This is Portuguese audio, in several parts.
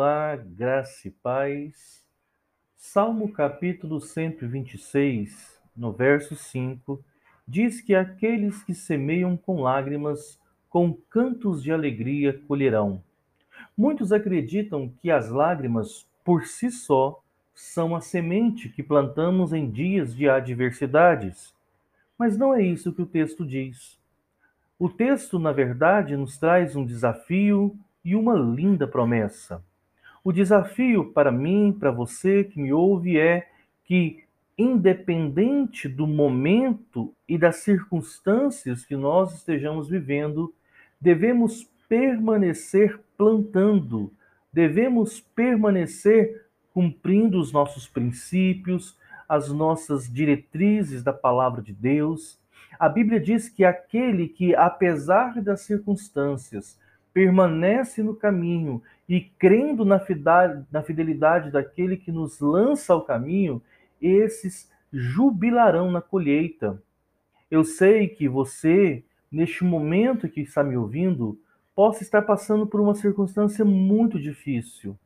Olá, graça e paz. Salmo capítulo 126, no verso 5, diz que aqueles que semeiam com lágrimas, com cantos de alegria colherão. Muitos acreditam que as lágrimas, por si só, são a semente que plantamos em dias de adversidades. Mas não é isso que o texto diz. O texto, na verdade, nos traz um desafio e uma linda promessa. O desafio para mim, para você que me ouve, é que, independente do momento e das circunstâncias que nós estejamos vivendo, devemos permanecer plantando, devemos permanecer cumprindo os nossos princípios, as nossas diretrizes da palavra de Deus. A Bíblia diz que aquele que, apesar das circunstâncias, permanece no caminho e crendo na fidelidade daquele que nos lança ao caminho, esses jubilarão na colheita. Eu sei que você, neste momento que está me ouvindo, possa estar passando por uma circunstância muito difícil.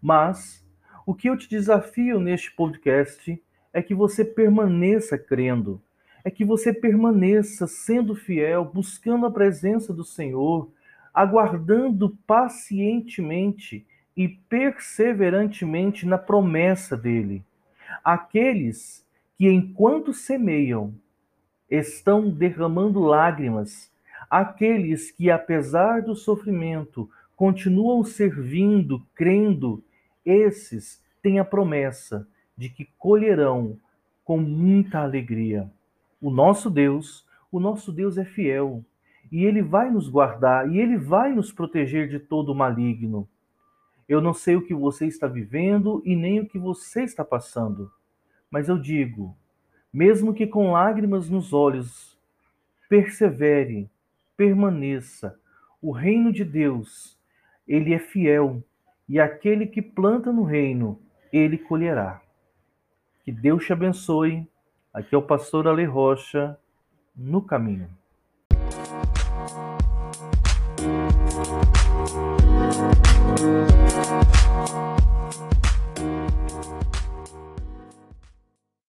Mas o que eu te desafio neste podcast é que você permaneça crendo, é que você permaneça sendo fiel, buscando a presença do Senhor, aguardando pacientemente e perseverantemente na promessa dele. Aqueles que, enquanto semeiam, estão derramando lágrimas, aqueles que, apesar do sofrimento, continuam servindo, crendo, esses têm a promessa de que colherão com muita alegria. O nosso Deus, o nosso Deus é fiel e ele vai nos guardar e ele vai nos proteger de todo o maligno. Eu não sei o que você está vivendo e nem o que você está passando, mas eu digo, mesmo que com lágrimas nos olhos, persevere, permaneça. O reino de Deus, ele é fiel, e aquele que planta no reino, ele colherá. Que Deus te abençoe. Aqui é o pastor Ale Rocha, no caminho. Thank you.